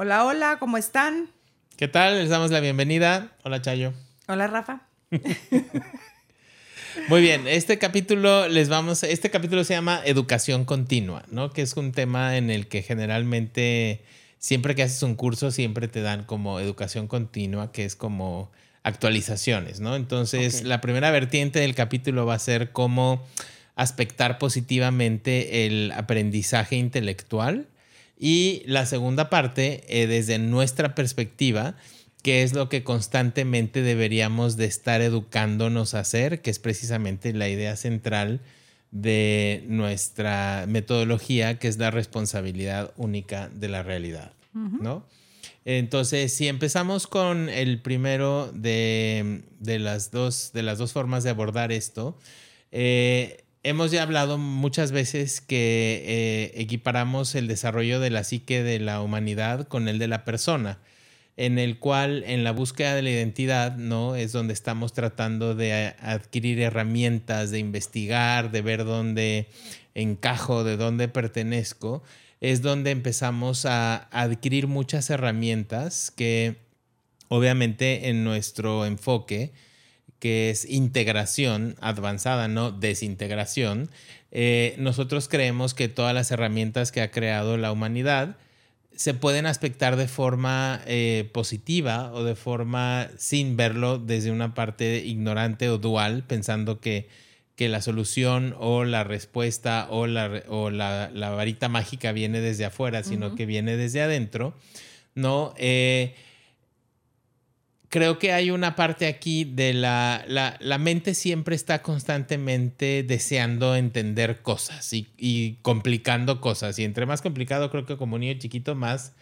Hola, hola, ¿cómo están? ¿Qué tal? Les damos la bienvenida. Hola, Chayo. Hola, Rafa. Muy bien, este capítulo les vamos, este capítulo se llama Educación Continua, ¿no? Que es un tema en el que generalmente siempre que haces un curso siempre te dan como educación continua, que es como actualizaciones, ¿no? Entonces, la primera vertiente del capítulo va a ser cómo aspectar positivamente el aprendizaje intelectual y la segunda parte, eh, desde nuestra perspectiva, que es lo que constantemente deberíamos de estar educándonos a hacer, que es precisamente la idea central de nuestra metodología, que es la responsabilidad única de la realidad, ¿no? Entonces, si empezamos con el primero de, las, dos, de las dos formas de abordar esto, eh, hemos ya hablado muchas veces que eh, equiparamos el desarrollo de la psique de la humanidad con el de la persona en el cual en la búsqueda de la identidad, ¿no? Es donde estamos tratando de adquirir herramientas, de investigar, de ver dónde encajo, de dónde pertenezco, es donde empezamos a adquirir muchas herramientas que obviamente en nuestro enfoque, que es integración avanzada, no desintegración, eh, nosotros creemos que todas las herramientas que ha creado la humanidad, se pueden aspectar de forma eh, positiva o de forma sin verlo desde una parte ignorante o dual, pensando que, que la solución o la respuesta o la, o la, varita mágica viene desde afuera, sino que viene desde adentro, ¿no? Eh, creo que hay una parte aquí de la, la, mente siempre está constantemente deseando entender cosas y, complicando cosas. Y entre más complicado, creo que como niño chiquito, más,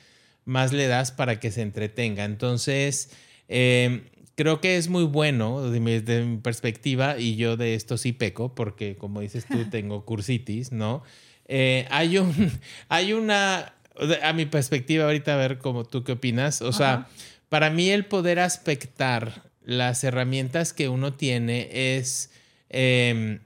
más le das para que se entretenga. Entonces, em, creo que es muy bueno desde mi, perspectiva, y yo de esto sí peco, porque como dices tú, tengo cursitis, ¿no? Eh, hay, un, hay una, a mi perspectiva ahorita, a ver cómo tú qué opinas, o sea para mí el poder aspectar las herramientas que uno tiene es em,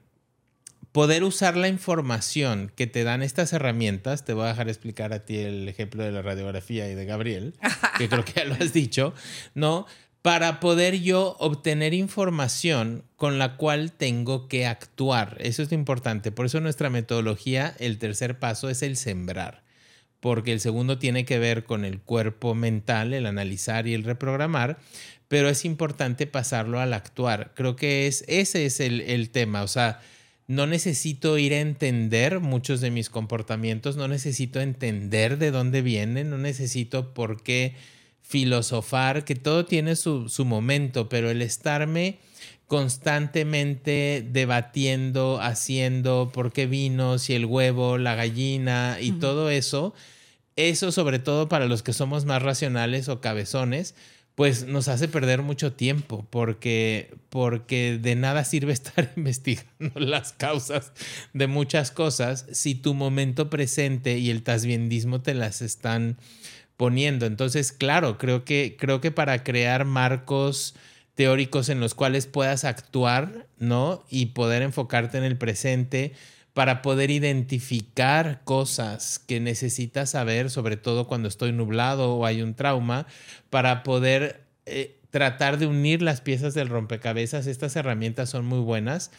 poder usar la información que te dan estas herramientas. Te voy a dejar explicar a ti el ejemplo de la radiografía y de Gabriel, que creo que ya lo has dicho, ¿no? Para poder yo obtener información con la cual tengo que actuar. Eso es importante. Por eso nuestra metodología, el tercer paso es el sembrar porque el segundo tiene que ver con el cuerpo mental, el analizar y el reprogramar, pero es importante pasarlo al actuar. Creo que es, ese es el, tema, o sea, no necesito ir a entender muchos de mis comportamientos, no necesito entender de dónde vienen, no necesito por qué filosofar, que todo tiene su, su momento, pero el estarme constantemente debatiendo, haciendo por qué vino, si el huevo, la gallina y todo eso, eso sobre todo para los que somos más racionales o cabezones, pues nos hace perder mucho tiempo porque, porque de nada sirve estar investigando las causas de muchas cosas si tu momento presente y el tasbiendismo te las están poniendo. Entonces, claro, creo que, creo que para crear marcos teóricos en los cuales puedas actuar, ¿no? Y poder enfocarte en el presente para poder identificar cosas que necesitas saber, sobre todo cuando estoy nublado o hay un trauma, para poder eh, tratar de unir las piezas del rompecabezas. Estas herramientas son muy buenas,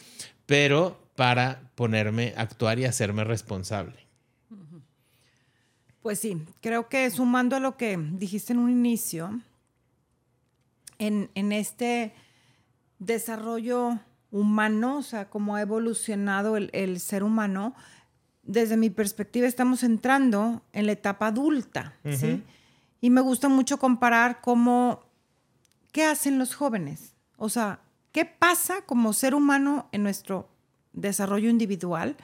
pero para ponerme a actuar y hacerme responsable. Pues sí, creo que sumando a lo que dijiste en un inicio, en, este desarrollo humano, o sea, cómo ha evolucionado el, ser humano, desde mi perspectiva estamos entrando en la etapa adulta, ¿sí? Y me gusta mucho comparar cómo, ¿qué hacen los jóvenes? O sea, ¿qué pasa como ser humano en nuestro desarrollo individual?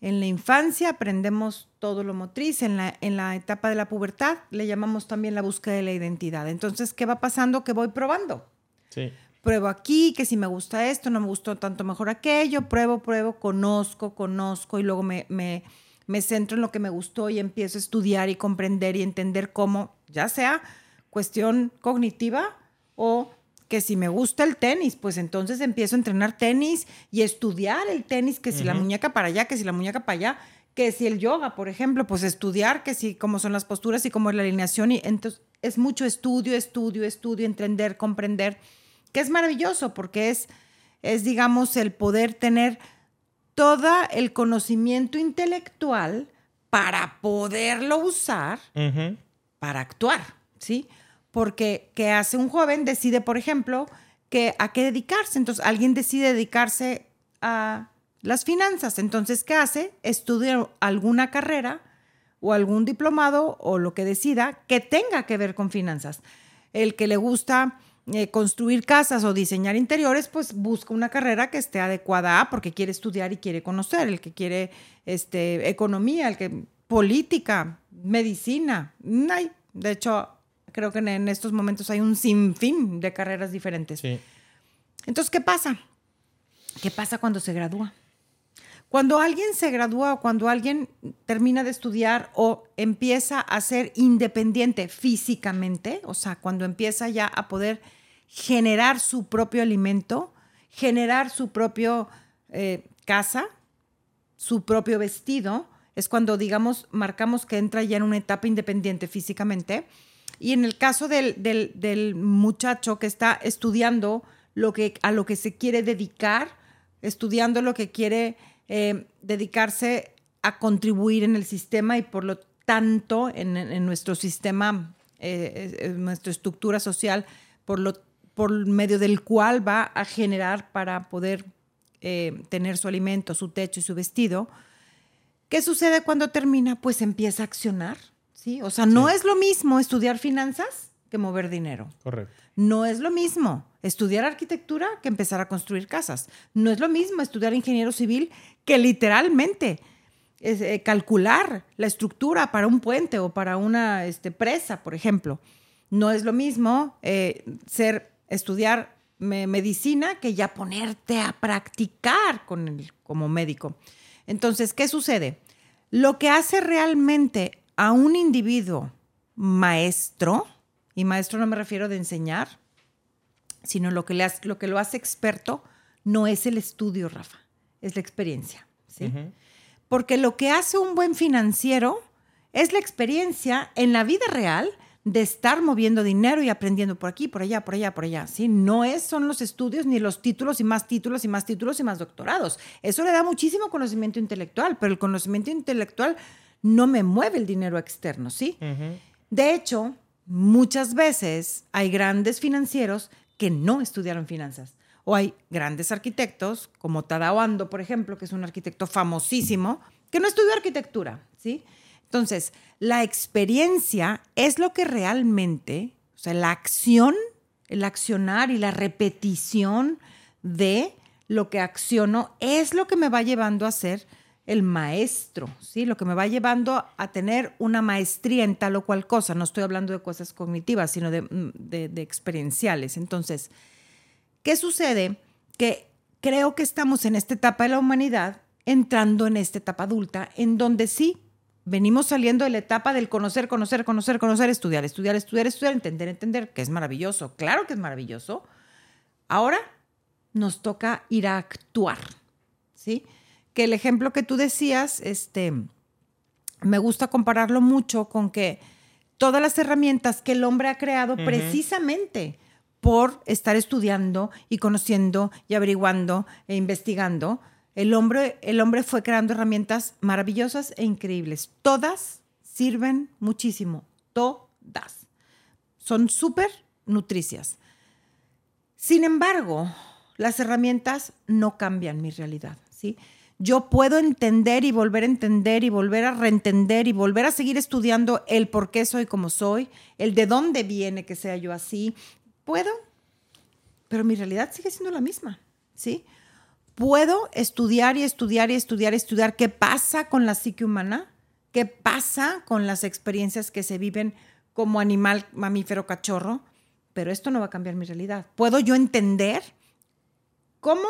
En la infancia aprendemos todo lo motriz, en la, en la etapa de la pubertad le llamamos también la búsqueda de la identidad. Entonces, ¿qué va pasando? Que voy probando. Sí. Pruebo aquí, que si me gusta esto, no me gustó tanto mejor aquello, pruebo, pruebo, conozco, conozco y luego me, me, me centro en lo que me gustó y empiezo a estudiar y comprender y entender cómo, ya sea cuestión cognitiva o que si me gusta el tenis, pues entonces empiezo a entrenar tenis y estudiar el tenis, que si la muñeca para allá, que si la muñeca para allá, que si el yoga, por ejemplo, pues estudiar que si cómo son las posturas y cómo es la alineación y entonces es mucho estudio, estudio, estudio, entender, comprender, que es maravilloso porque es es digamos el poder tener todo el conocimiento intelectual para poderlo usar para actuar, ¿sí? Porque ¿qué hace un joven? Decide, por ejemplo, que a qué dedicarse. Entonces, alguien decide dedicarse a las finanzas. Entonces, ¿qué hace? Estudia alguna carrera o algún diplomado o lo que decida que tenga que ver con finanzas. El que le gusta eh, construir casas o diseñar interiores, pues busca una carrera que esté adecuada a porque quiere estudiar y quiere conocer. El que quiere este, economía, el que política, medicina. De hecho, creo que en, estos momentos hay un sinfín de carreras diferentes. Entonces, ¿qué pasa? ¿Qué pasa cuando se gradúa? Cuando alguien se gradúa o cuando alguien termina de estudiar o empieza a ser independiente físicamente, o sea, cuando empieza ya a poder generar su propio alimento, generar su propio eh, casa, su propio vestido, es cuando, digamos, marcamos que entra ya en una etapa independiente físicamente. Y en el caso del, del muchacho que está estudiando lo que, a lo que se quiere dedicar, estudiando lo que quiere eh, dedicarse a contribuir en el sistema y por lo tanto en, nuestro sistema, eh, en nuestra estructura social, por, lo, por medio del cual va a generar para poder eh, tener su alimento, su techo y su vestido. ¿Qué sucede cuando termina? Pues empieza a accionar, ¿sí? O sea, no es lo mismo estudiar finanzas que mover dinero. Correcto. No es lo mismo estudiar arquitectura que empezar a construir casas. No es lo mismo estudiar ingeniero civil que literalmente eh, calcular la estructura para un puente o para una este, presa, por ejemplo. No es lo mismo eh, ser, estudiar medicina que ya ponerte a practicar con el, como médico. Entonces, ¿qué sucede? Lo que hace realmente a un individuo maestro, y maestro no me refiero de enseñar, sino lo que, le lo, que lo hace experto no es el estudio, Rafa, es la experiencia. ¿sí? Porque lo que hace un buen financiero es la experiencia en la vida real de estar moviendo dinero y aprendiendo por aquí, por allá, por allá, por allá. ¿sí? No es, son los estudios ni los títulos y más títulos y más títulos y más doctorados. Eso le da muchísimo conocimiento intelectual, pero el conocimiento intelectual no me mueve el dinero externo, ¿sí? De hecho, muchas veces hay grandes financieros que no estudiaron finanzas. O hay grandes arquitectos, como Tadao Ando, por ejemplo, que es un arquitecto famosísimo, que no estudió arquitectura, ¿sí? Entonces, la experiencia es lo que realmente, o sea, la acción, el accionar y la repetición de lo que acciono es lo que me va llevando a ser el maestro, ¿sí? Lo que me va llevando a tener una maestría en tal o cual cosa. No estoy hablando de cosas cognitivas, sino de, mm, experienciales. Entonces, ¿qué sucede? Que creo que estamos en esta etapa de la humanidad entrando en esta etapa adulta, en donde sí venimos saliendo de la etapa del conocer, conocer, conocer, conocer, estudiar, estudiar, estudiar, estudiar, entender, entender, que es maravilloso. Claro que es maravilloso. Ahora nos toca ir a actuar, ¿sí? Que el ejemplo que tú decías, este, me gusta compararlo mucho con que todas las herramientas que el hombre ha creado precisamente por estar estudiando y conociendo y averiguando e investigando, el hombre, el hombre fue creando herramientas maravillosas e increíbles. Todas sirven muchísimo, todas. Son súper nutricias. Sin embargo, las herramientas no cambian mi realidad, ¿sí? Yo puedo entender y volver a entender y volver a reentender y volver a seguir estudiando el por qué soy como soy, el de dónde viene que sea yo así. Puedo, pero mi realidad sigue siendo la misma, ¿sí? Puedo estudiar y estudiar y estudiar y estudiar qué pasa con la psique humana, qué pasa con las experiencias que se viven como animal, mamífero, cachorro, pero esto no va a cambiar mi realidad. Puedo yo entender cómo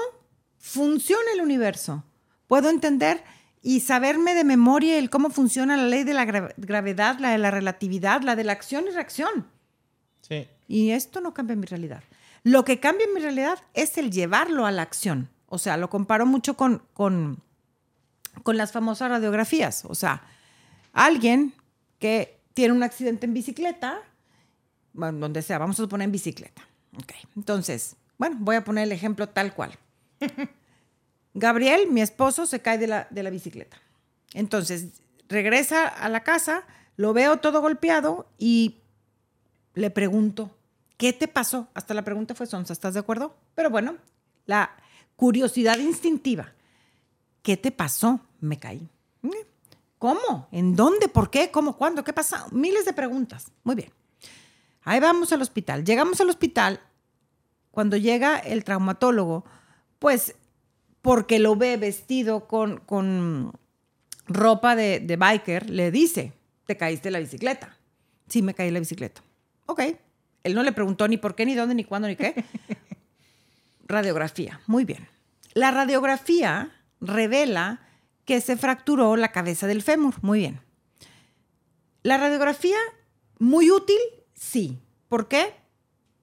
funciona el universo, puedo entender y saberme de memoria el cómo funciona la ley de la gravedad, la de la relatividad, la de la acción y reacción. Sí. Y esto no cambia mi realidad. Lo que cambia mi realidad es el llevarlo a la acción. O sea, lo comparo mucho con, con con las famosas radiografías. O sea, alguien que tiene un accidente en bicicleta, bueno, donde sea, vamos a suponer en bicicleta. Ok, entonces, bueno, voy a poner el ejemplo tal cual. Gabriel, mi esposo, se cae de la, de la bicicleta. Entonces, regresa a la casa, lo veo todo golpeado y le pregunto, ¿qué te pasó? Hasta la pregunta fue sonsa, ¿estás de acuerdo? Pero bueno, la curiosidad instintiva. ¿Qué te pasó? Me caí. ¿Cómo? ¿En dónde? ¿Por qué? ¿Cómo? ¿Cuándo? ¿Qué pasa? Miles de preguntas. Muy bien. Ahí vamos al hospital. Llegamos al hospital. Cuando llega el traumatólogo, pues porque lo ve vestido con, con ropa de, de, biker, le dice, te caíste de la bicicleta. Sí, me caí de la bicicleta. Ok. Él no le preguntó ni por qué, ni dónde, ni cuándo, ni qué. radiografía. Muy bien. La radiografía revela que se fracturó la cabeza del fémur. Muy bien. La radiografía, muy útil, sí. ¿Por qué?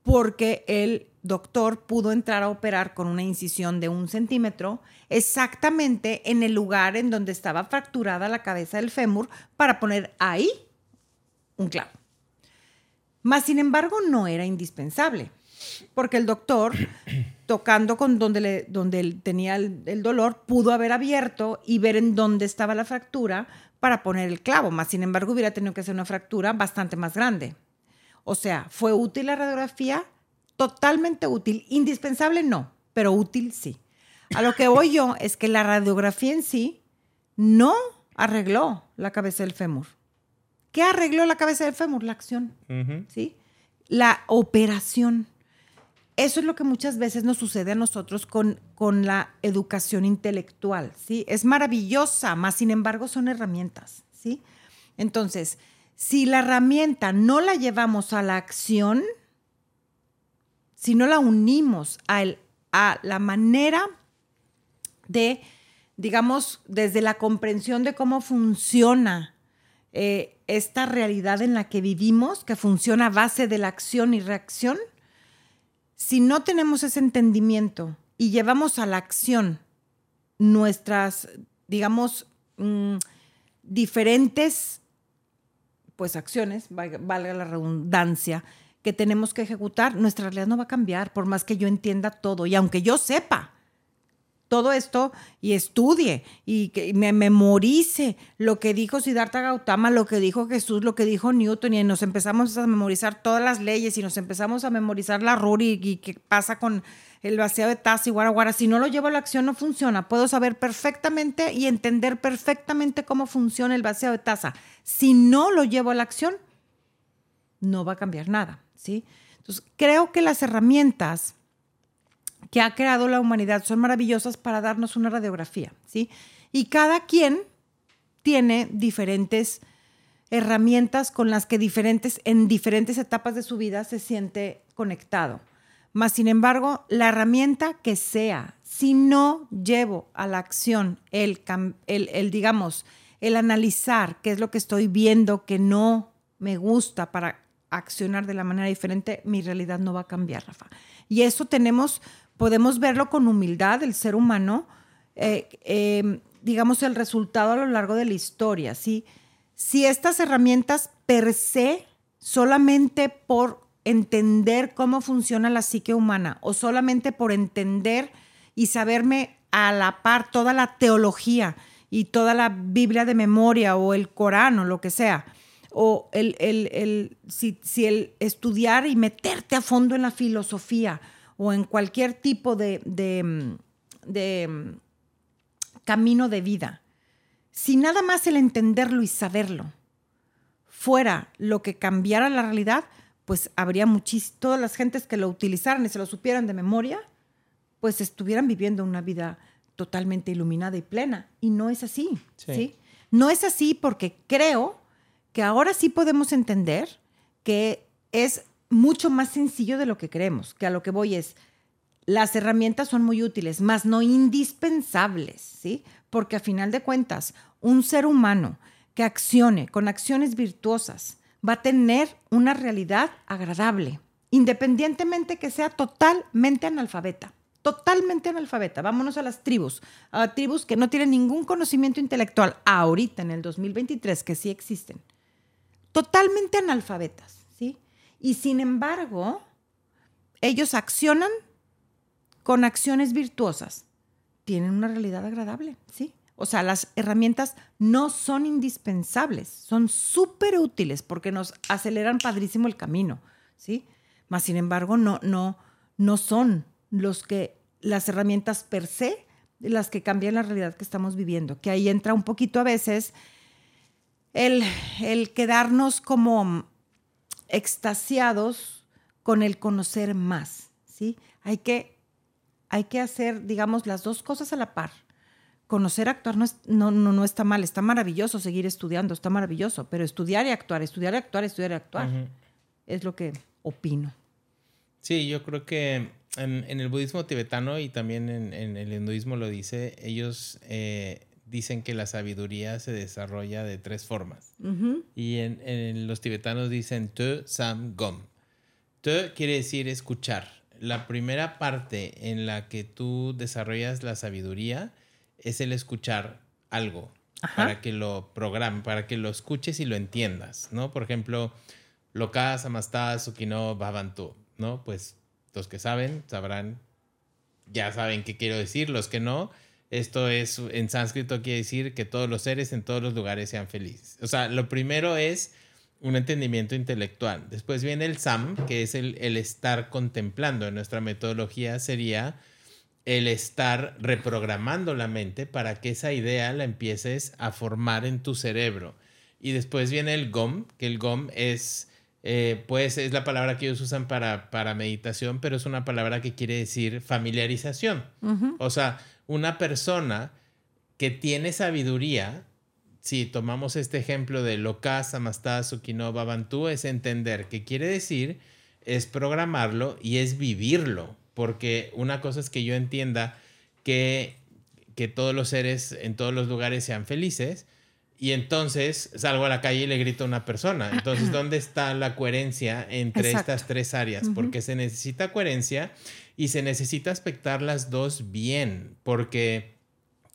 Porque el doctor pudo entrar a operar con una incisión de un centímetro exactamente en el lugar en donde estaba fracturada la cabeza del fémur para poner ahí un clavo. Más sin embargo, no era indispensable, porque el doctor, tocando con donde, le, donde él tenía el, el, dolor, pudo haber abierto y ver en dónde estaba la fractura para poner el clavo. Más sin embargo, hubiera tenido que hacer una fractura bastante más grande. O sea, ¿fue útil la radiografía? Totalmente útil. Indispensable no, pero útil sí. A lo que voy yo es que la radiografía en sí no arregló la cabeza del fémur. ¿Qué arregló la cabeza del fémur? La acción, ¿sí? La operación. Eso es lo que muchas veces nos sucede a nosotros con, con la educación intelectual, ¿sí? Es maravillosa, más sin embargo son herramientas, ¿sí? Entonces, si la herramienta no la llevamos a la acción, si no la unimos a, el, a la manera de, digamos, desde la comprensión de cómo funciona eh, esta realidad en la que vivimos, que funciona a base de la acción y reacción, si no tenemos ese entendimiento y llevamos a la acción nuestras, digamos, mmm, diferentes, pues acciones, valga la redundancia, que tenemos que ejecutar, nuestra realidad no va a cambiar, por más que yo entienda todo. Y aunque yo sepa todo esto y estudie y que me memorice lo que dijo Siddhartha Gautama, lo que dijo Jesús, lo que dijo Newton y nos empezamos a memorizar todas las leyes y nos empezamos a memorizar la RURI y qué pasa con el vaciado de taza y guaraguara. Si no lo llevo a la acción no funciona. Puedo saber perfectamente y entender perfectamente cómo funciona el vaciado de taza. Si no lo llevo a la acción, no va a cambiar nada, ¿sí? Entonces, creo que las herramientas que ha creado la humanidad son maravillosas para darnos una radiografía, ¿sí? Y cada quien tiene diferentes herramientas con las que diferentes, en diferentes etapas de su vida se siente conectado. Más sin embargo, la herramienta que sea, si no llevo a la acción el, el, el, digamos, el analizar qué es lo que estoy viendo que no me gusta para accionar de la manera diferente, mi realidad no va a cambiar, Rafa. Y eso tenemos podemos verlo con humildad, el ser humano, eh, eh, digamos, el resultado a lo largo de la historia. ¿sí? Si estas herramientas per se, solamente por entender cómo funciona la psique humana o solamente por entender y saberme a la par toda la teología y toda la Biblia de memoria o el Corán o lo que sea, o el, el, el si, si el estudiar y meterte a fondo en la filosofía, o en cualquier tipo de, de, mm, de mm, camino de vida, si nada más el entenderlo y saberlo fuera lo que cambiara la realidad, pues habría muchísimas, todas las gentes que lo utilizaran y se lo supieran de memoria, pues estuvieran viviendo una vida totalmente iluminada y plena. Y no es así, sí. ¿sí? No es así porque creo que ahora sí podemos entender que es mucho más sencillo de lo que creemos, que a lo que voy es, las herramientas son muy útiles, más no indispensables, ¿sí? Porque a final de cuentas, un ser humano que accione con acciones virtuosas va a tener una realidad agradable, independientemente que sea totalmente analfabeta, totalmente analfabeta. Vámonos a las tribus, a tribus que no tienen ningún conocimiento intelectual ahorita en el 2023, que sí existen. Totalmente analfabetas, ¿sí? Y sin embargo, ellos accionan con acciones virtuosas. Tienen una realidad agradable, ¿sí? O sea, las herramientas no son indispensables, son súper útiles porque nos aceleran padrísimo el camino, ¿sí? Mas, sin embargo, no, no, no son los que, las herramientas per se, las que cambian la realidad que estamos viviendo. Que ahí entra un poquito a veces el, el quedarnos como extasiados con el conocer más, ¿sí? Hay que, hay que hacer, digamos, las dos cosas a la par conocer, actuar no, no, no, está mal, está maravilloso seguir estudiando, está maravilloso, pero estudiar y actuar, estudiar y actuar, estudiar y actuar, es lo que opino. Sí, yo creo que en, el budismo tibetano y también en, el hinduismo lo dice, ellos eh, dicen que la sabiduría se desarrolla de tres formas. Y en, los tibetanos dicen tu, sam, gom. Tu quiere decir escuchar. La primera parte en la que tú desarrollas la sabiduría es el escuchar algo para que lo programe, para que lo escuches y lo entiendas, ¿no? Por ejemplo, Lokas, Amastas, Sukino, Bhavantu, ¿no? Pues los que saben sabrán, ya saben qué quiero decir, los que no, esto es, en sánscrito quiere decir que todos los seres en todos los lugares sean felices. O sea, lo primero es un entendimiento intelectual. Después viene el SAM, que es el, el estar contemplando. En nuestra metodología sería el estar reprogramando la mente para que esa idea la empieces a formar en tu cerebro. Y después viene el GOM, que el GOM es, eh, pues es la palabra que ellos usan para, para meditación, pero es una palabra que quiere decir familiarización. O sea, una persona que tiene sabiduría, si tomamos este ejemplo de Lokas, Amastad, Sukinova, Bantu, es entender qué quiere decir, es programarlo y es vivirlo. Porque una cosa es que yo entienda que, que todos los seres en todos los lugares sean felices, y entonces salgo a la calle y le grito a una persona. Entonces, ¿dónde está la coherencia entre estas tres áreas? Porque se necesita coherencia y se necesita aspectar las dos bien, porque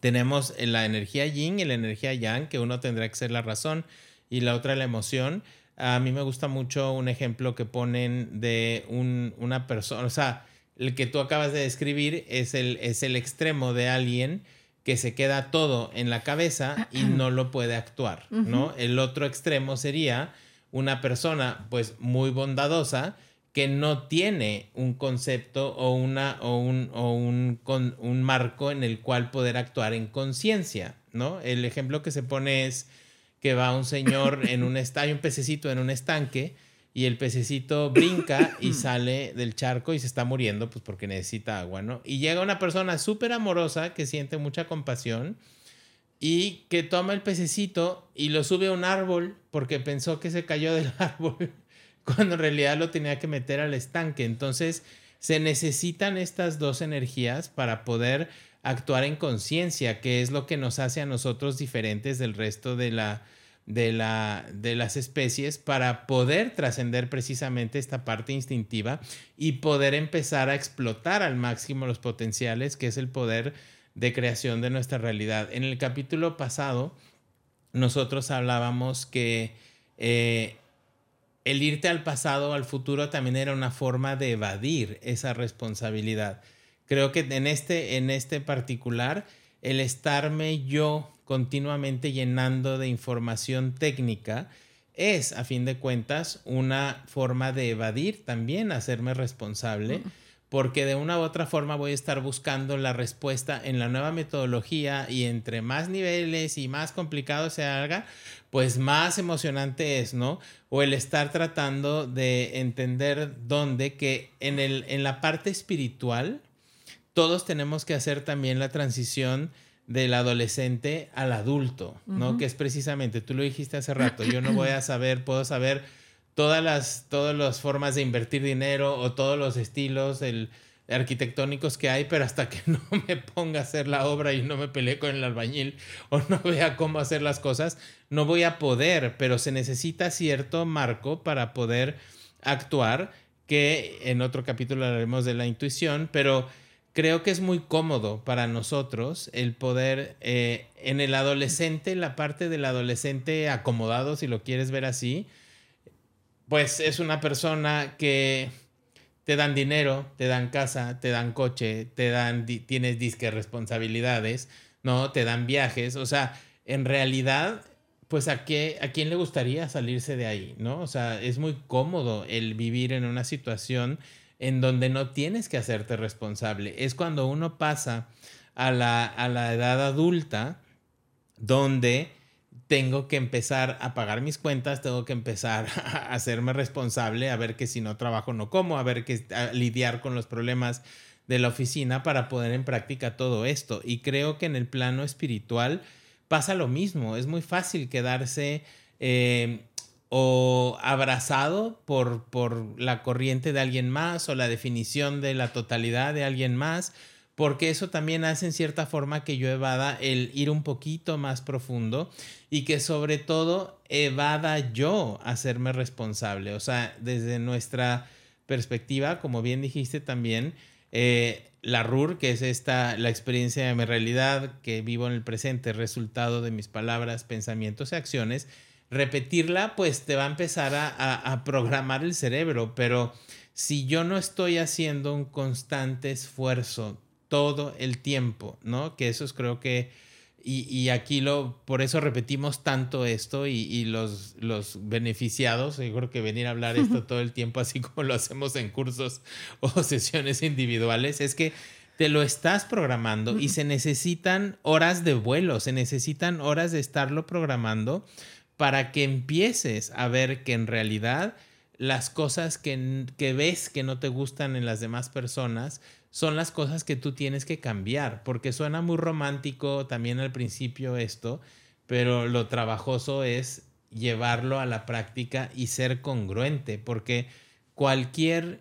tenemos la energía yin y la energía yang, que uno tendrá que ser la razón y la otra la emoción. A mí me gusta mucho un ejemplo que ponen de un, una persona, o sea, el que tú acabas de describir es el, es el extremo de alguien que se queda todo en la cabeza y no lo puede actuar, ¿no? El otro extremo sería una persona pues muy bondadosa que no tiene un concepto o, una, o, un, o un, con, un marco en el cual poder actuar en conciencia, ¿no? El ejemplo que se pone es que va un señor en un estadio, un pececito en un estanque, y el pececito brinca y sale del charco y se está muriendo, pues porque necesita agua, ¿no? Y llega una persona súper amorosa que siente mucha compasión y que toma el pececito y lo sube a un árbol porque pensó que se cayó del árbol cuando en realidad lo tenía que meter al estanque. Entonces, se necesitan estas dos energías para poder actuar en conciencia, que es lo que nos hace a nosotros diferentes del resto de la de, la, de las especies para poder trascender precisamente esta parte instintiva y poder empezar a explotar al máximo los potenciales, que es el poder de creación de nuestra realidad. En el capítulo pasado, nosotros hablábamos que eh, el irte al pasado o al futuro también era una forma de evadir esa responsabilidad. Creo que en este, en este particular, el estarme yo continuamente llenando de información técnica, es, a fin de cuentas, una forma de evadir también, hacerme responsable, porque de una u otra forma voy a estar buscando la respuesta en la nueva metodología y entre más niveles y más complicado se haga, pues más emocionante es, ¿no? O el estar tratando de entender dónde que en, el, en la parte espiritual, todos tenemos que hacer también la transición del adolescente al adulto, ¿no? Que es precisamente, tú lo dijiste hace rato, yo no voy a saber, puedo saber todas las, todas las formas de invertir dinero o todos los estilos el, arquitectónicos que hay, pero hasta que no me ponga a hacer la obra y no me pelee con el albañil o no vea cómo hacer las cosas, no voy a poder, pero se necesita cierto marco para poder actuar, que en otro capítulo hablaremos de la intuición, pero creo que es muy cómodo para nosotros el poder eh, en el adolescente, la parte del adolescente acomodado, si lo quieres ver así, pues es una persona que te dan dinero, te dan casa, te dan coche, te dan, tienes disque responsabilidades, ¿no? Te dan viajes, o sea, en realidad, pues a, qué, a quién le gustaría salirse de ahí, ¿no? O sea, es muy cómodo el vivir en una situación en donde no tienes que hacerte responsable. Es cuando uno pasa a la, a la edad adulta donde tengo que empezar a pagar mis cuentas, tengo que empezar a hacerme responsable, a ver que si no trabajo no como, a ver que lidiar con los problemas de la oficina para poner en práctica todo esto. Y creo que en el plano espiritual pasa lo mismo, es muy fácil quedarse eh, o abrazado por, por la corriente de alguien más o la definición de la totalidad de alguien más porque eso también hace en cierta forma que yo evada el ir un poquito más profundo y que sobre todo evada yo hacerme responsable. O sea, desde nuestra perspectiva, como bien dijiste también, eh, la RUR, que es esta, la experiencia de mi realidad que vivo en el presente, resultado de mis palabras, pensamientos y acciones, repetirla pues te va a empezar a, a programar el cerebro, pero si yo no estoy haciendo un constante esfuerzo todo el tiempo, ¿no? Que eso es creo que, y, aquí lo, por eso repetimos tanto esto y, los, los beneficiados, yo creo que venir a hablar esto todo el tiempo, así como lo hacemos en cursos o sesiones individuales, es que te lo estás programando y se necesitan horas de vuelo, se necesitan horas de estarlo programando para que empieces a ver que en realidad las cosas que, que ves que no te gustan en las demás personas son las cosas que tú tienes que cambiar, porque suena muy romántico también al principio esto, pero lo trabajoso es llevarlo a la práctica y ser congruente, porque cualquier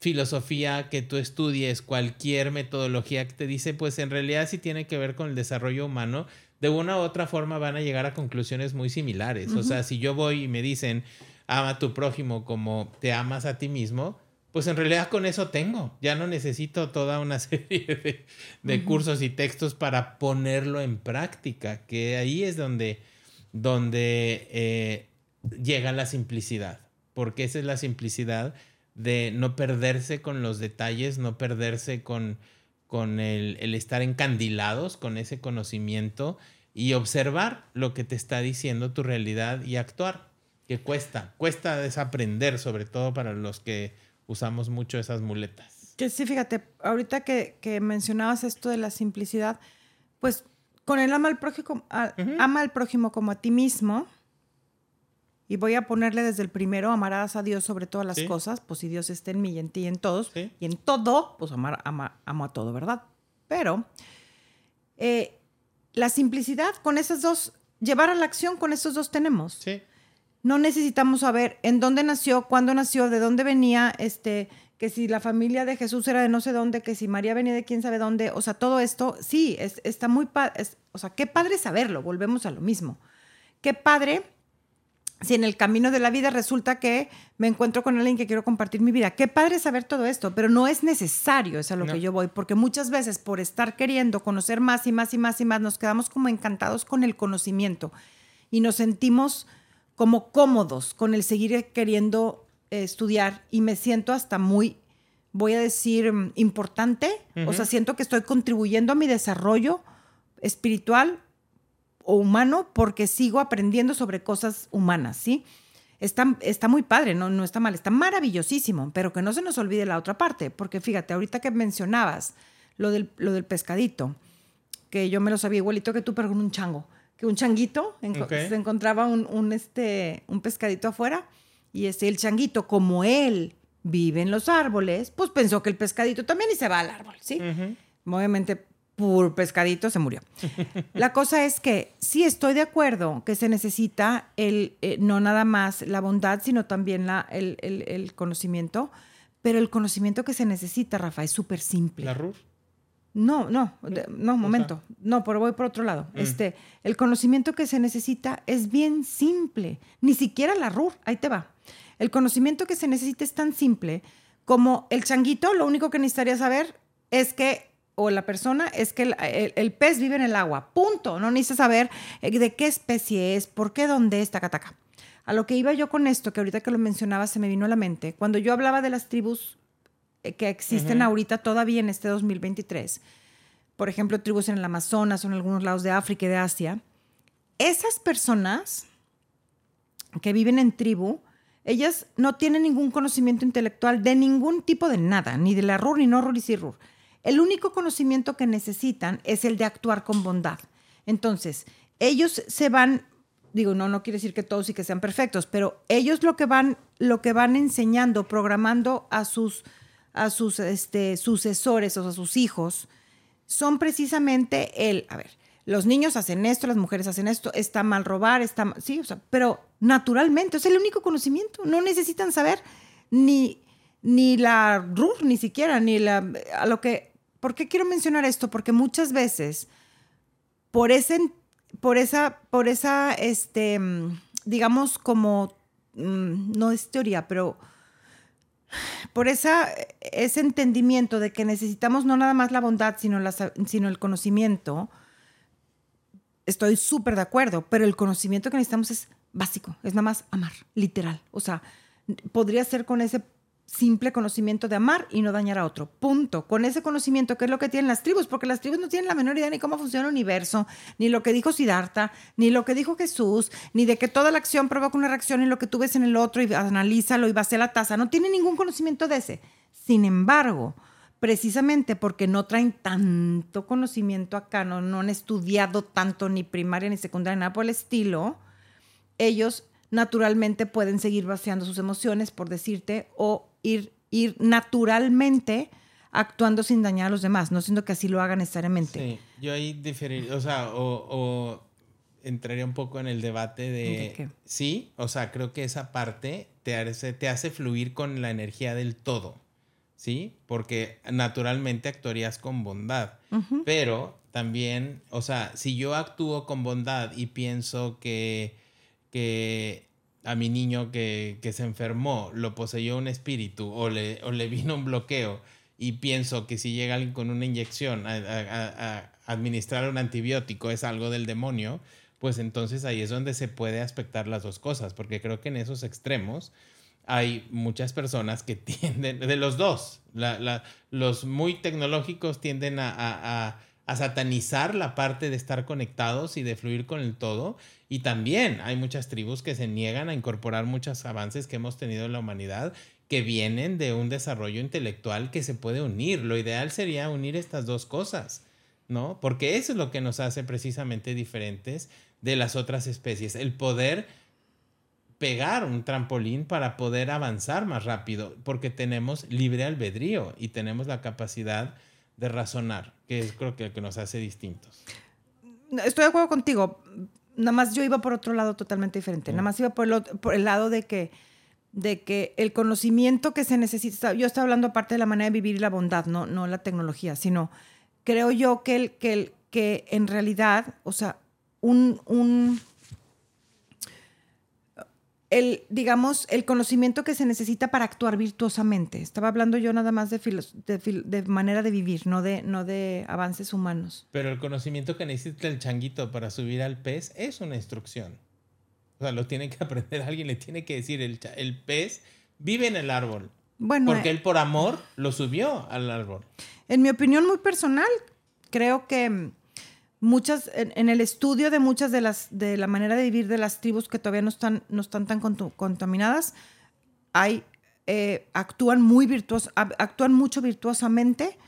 filosofía que tú estudies, cualquier metodología que te dice, pues en realidad sí tiene que ver con el desarrollo humano, de una u otra forma van a llegar a conclusiones muy similares. O sea, si yo voy y me dicen, ama a tu prójimo como te amas a ti mismo, pues en realidad con eso tengo. Ya no necesito toda una serie de, cursos y textos para ponerlo en práctica, que ahí es donde, donde eh, llega la simplicidad, porque esa es la simplicidad de no perderse con los detalles, no perderse con, con el, el estar encandilados con ese conocimiento y observar lo que te está diciendo tu realidad y actuar, que cuesta, cuesta desaprender, sobre todo para los que usamos mucho esas muletas. Que sí, fíjate, ahorita que, mencionabas esto de la simplicidad, pues con el ama al prójimo, ama al prójimo como a ti mismo, y voy a ponerle desde el primero, amarás a Dios sobre todas las cosas, pues si Dios está en mí y en ti y en todos, y en todo, pues amar, ama, amo a todo, ¿verdad? Pero eh, la simplicidad con esas dos, llevar a la acción con esos dos tenemos. Sí no necesitamos saber en dónde nació, cuándo nació, de dónde venía, este, que si la familia de Jesús era de no sé dónde, que si María venía de quién sabe dónde, o sea, todo esto, sí, es, está muy padre, o sea, qué padre saberlo, volvemos a lo mismo. Qué padre si en el camino de la vida resulta que me encuentro con alguien que quiero compartir mi vida. Qué padre saber todo esto, pero no es necesario, es a lo que yo voy, porque muchas veces por estar queriendo conocer más y más y más y más, nos quedamos como encantados con el conocimiento y nos sentimos como cómodos con el seguir queriendo eh, estudiar y me siento hasta muy, voy a decir, mm, importante. O sea, siento que estoy contribuyendo a mi desarrollo espiritual o humano porque sigo aprendiendo sobre cosas humanas, ¿sí? Está, está muy padre, no, no está mal, está maravillosísimo, pero que no se nos olvide la otra parte, porque fíjate, ahorita que mencionabas lo del, lo del pescadito, que yo me lo sabía igualito que tú, pero con un chango que un changuito, se encontraba un, este, un pescadito afuera y este, el changuito, como él vive en los árboles, pues pensó que el pescadito también y se va al árbol, ¿sí? Obviamente, por pescadito se murió. la cosa es que sí estoy de acuerdo que se necesita el, eh, no nada más la bondad, sino también la, el, el, conocimiento, pero el conocimiento que se necesita, Rafa, es súper simple. La RUF. No, no, no, momento. No, pero voy por otro lado. Mm. Este, el conocimiento que se necesita es bien simple. Ni siquiera la RUR, ahí te va. El conocimiento que se necesita es tan simple como el changuito, lo único que necesitaría saber es que, o la persona, es que el, pez vive en el agua. Punto. No necesitas saber eh, de qué especie es, por qué, dónde está, taca, A lo que iba yo con esto, que ahorita que lo mencionaba se me vino a la mente, cuando yo hablaba de las tribus eh, que existen ahorita todavía en este 2023, por ejemplo, tribus en el Amazonas o en algunos lados de África y de Asia, esas personas que viven en tribu, ellas no tienen ningún conocimiento intelectual de ningún tipo de nada, ni de la RUR, ni no RUR, ni RUR. El único conocimiento que necesitan es el de actuar con bondad. Entonces, ellos se van, digo, no, no quiere decir que todos y que sean perfectos, pero ellos lo que van, lo que van enseñando, programando a sus, a sus este, sucesores o a sus hijos, son precisamente el, a ver, los niños hacen esto, las mujeres hacen esto, está mal robar, está mal, sí, o sea, pero naturalmente, es el único conocimiento, no necesitan saber ni, ni la RUR, ni siquiera, ni la, a lo que, ¿por qué quiero mencionar esto? Porque muchas veces, por ese, por esa, por esa, este, digamos como, mm, no es teoría, pero por esa, ese entendimiento de que necesitamos no nada más la bondad, sino, sino el conocimiento, estoy súper de acuerdo, pero el conocimiento que necesitamos es básico, es nada más amar, literal. O sea, podría ser con ese simple conocimiento de amar y no dañar a otro. Punto. Con ese conocimiento, que es lo que tienen las tribus, porque las tribus no tienen la menor idea ni cómo funciona el universo, ni lo que dijo Siddhartha, ni lo que dijo Jesús, ni de que toda la acción provoca una reacción y lo que tú ves en el otro y analízalo y va a ser la tasa. No tienen ningún conocimiento de ese. Sin embargo, precisamente porque no traen tanto conocimiento acá, no, no han estudiado tanto ni primaria ni secundaria, nada por el estilo, ellos naturalmente pueden seguir vaciando sus emociones, por decirte, o ir, ir naturalmente actuando sin dañar a los demás, no siendo que así lo hagan necesariamente. Sí, yo ahí diferiría, o sea, o, entraría un poco en el debate de, sí, o sea, creo que esa parte te hace, te hace fluir con la energía del todo, ¿sí? Porque naturalmente actuarías con bondad, pero también, o sea, si yo actúo con bondad y pienso que, que a mi niño que, se enfermó, lo poseyó un espíritu o le, o le vino un bloqueo y pienso que si llega alguien con una inyección a, administrar un antibiótico es algo del demonio, pues entonces ahí es donde se puede aspectar las dos cosas, porque creo que en esos extremos hay muchas personas que tienden, de los dos, los muy tecnológicos tienden a satanizar la parte de estar conectados y de fluir con el todo. Y también hay muchas tribus que se niegan a incorporar muchos avances que hemos tenido en la humanidad que vienen de un desarrollo intelectual que se puede unir. Lo ideal sería unir estas dos cosas, ¿no? Porque eso es lo que nos hace precisamente diferentes de las otras especies. El poder pegar un trampolín para poder avanzar más rápido, porque tenemos libre albedrío y tenemos la capacidad de razonar, que es creo que lo que nos hace distintos. Estoy de acuerdo contigo. Nada más yo iba por otro lado totalmente diferente. Nada más iba por el, por el lado de que, de que el conocimiento que se necesita, yo estoy hablando aparte de la manera de vivir y la bondad, no, no la tecnología, sino creo yo que, el, que, el, que en realidad, o sea, un, un el, digamos, el conocimiento que se necesita para actuar virtuosamente. Estaba hablando yo nada más de, de, manera de vivir, no de, no de avances humanos. Pero el conocimiento que necesita el changuito para subir al pez es una instrucción. O sea, lo tiene que aprender alguien, le tiene que decir, el, el pez vive en el árbol. Bueno, porque eh, él por amor lo subió al árbol. En mi opinión muy personal, creo que muchas, en, el estudio de muchas de las, de la manera de vivir de las tribus que todavía no están, no están tan contaminadas, hay, eh, actúan muy virtuos, actúan mucho virtuosamente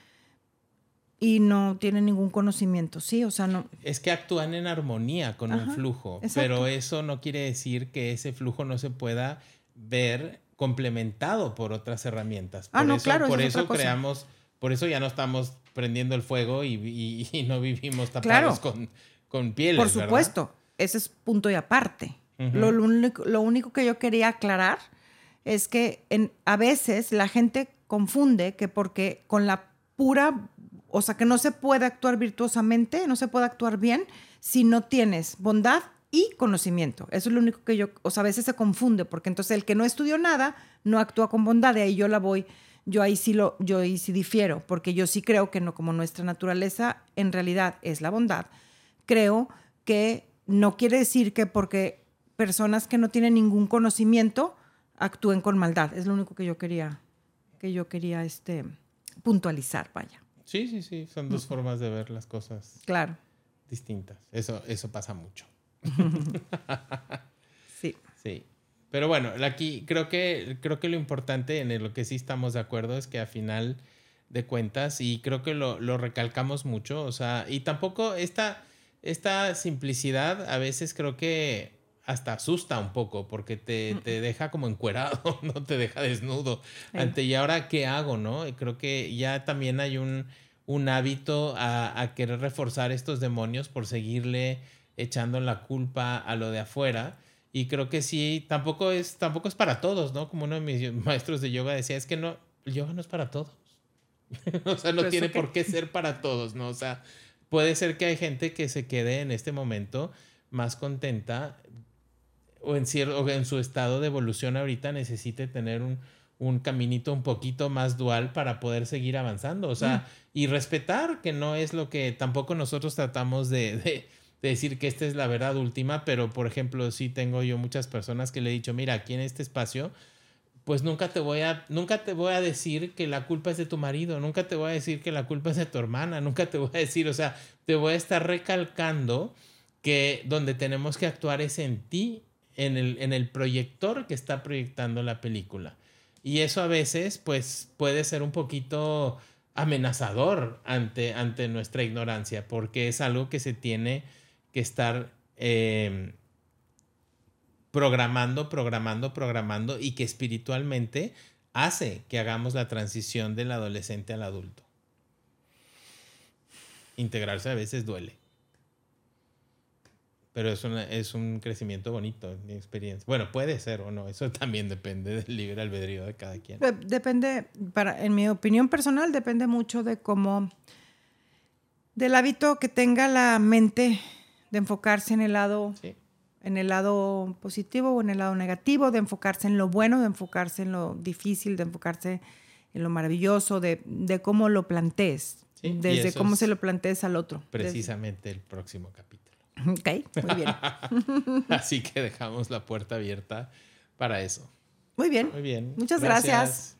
y no tienen ningún conocimiento, ¿sí? O sea, no... Es que actúan en armonía con un flujo, pero eso no quiere decir que ese flujo no se pueda ver complementado por otras herramientas. Ah, por no, eso, claro. Por eso creamos, por eso ya no estamos prendiendo el fuego y, no vivimos tapados con, con pieles. Por supuesto, ese es punto y aparte. lo, único, que yo quería aclarar es que en, a veces la gente confunde que porque con la pura, o sea, que no se puede actuar virtuosamente, no se puede actuar bien si no tienes bondad y conocimiento. Eso es lo único que yo, o sea, a veces se confunde, porque entonces el que no estudió nada no actúa con bondad, de ahí yo la voy yo ahí sí lo, yo ahí sí difiero, porque yo sí creo que no, como nuestra naturaleza en realidad es la bondad, creo que no quiere decir que porque personas que no tienen ningún conocimiento actúen con maldad. Es lo único que yo quería, que yo quería este, puntualizar, vaya. Sí, sí, sí. Son dos formas de ver las cosas. Claro. Distintas. Eso, eso pasa mucho. sí. Sí. Pero bueno, aquí creo que, creo que lo importante en lo que sí estamos de acuerdo es que a final de cuentas, y creo que lo, lo recalcamos mucho, o sea, y tampoco esta, esta simplicidad a veces creo que hasta asusta un poco porque te, te, deja como encuerado, no te deja desnudo. Ante, ¿y ahora qué hago? ¿no? Y creo que ya también hay un, un hábito a, a, querer reforzar estos demonios por seguirle echando la culpa a lo de afuera. Y creo que sí, tampoco es, tampoco es para todos, ¿no? Como uno de mis maestros de yoga decía, es que no, el yoga no es para todos. o sea, no tiene por qué ser para todos, ¿no? O sea, puede ser que hay gente que se quede en este momento más contenta o en, cierto, en su estado de evolución ahorita necesite tener un, un caminito un poquito más dual para poder seguir avanzando. O sea, mm. y respetar que no es lo que tampoco nosotros tratamos de, de, de, decir que esta es la verdad última, pero por ejemplo, sí tengo yo muchas personas que le he dicho, mira, aquí en este espacio, pues nunca te voy a, nunca te voy a decir que la culpa es de tu marido, nunca te voy a decir que la culpa es de tu hermana, nunca te voy a decir, o sea, te voy a estar recalcando que donde tenemos que actuar es en ti en el, en el proyector que está proyectando la película. Y eso a veces, pues, puede ser un poquito amenazador ante, ante nuestra ignorancia, porque es algo que se tiene que estar eh, programando, programando, programando y que espiritualmente hace que hagamos la transición del adolescente al adulto. Integrarse a veces duele. Pero es, una, es un crecimiento bonito, mi experiencia. Bueno, puede ser o no, eso también depende del libre albedrío de cada quien. Depende, para, en mi opinión personal, depende mucho de cómo, del hábito que tenga la mente de enfocarse en el lado, en el lado positivo o en el lado negativo, de enfocarse en lo bueno, de enfocarse en lo difícil, de enfocarse en lo maravilloso, de, de cómo lo plantees, desde cómo se lo plantees al otro. Precisamente el próximo capítulo. Ok, muy bien. Así que dejamos la puerta abierta para eso. Muy bien. Muy bien. Muchas gracias.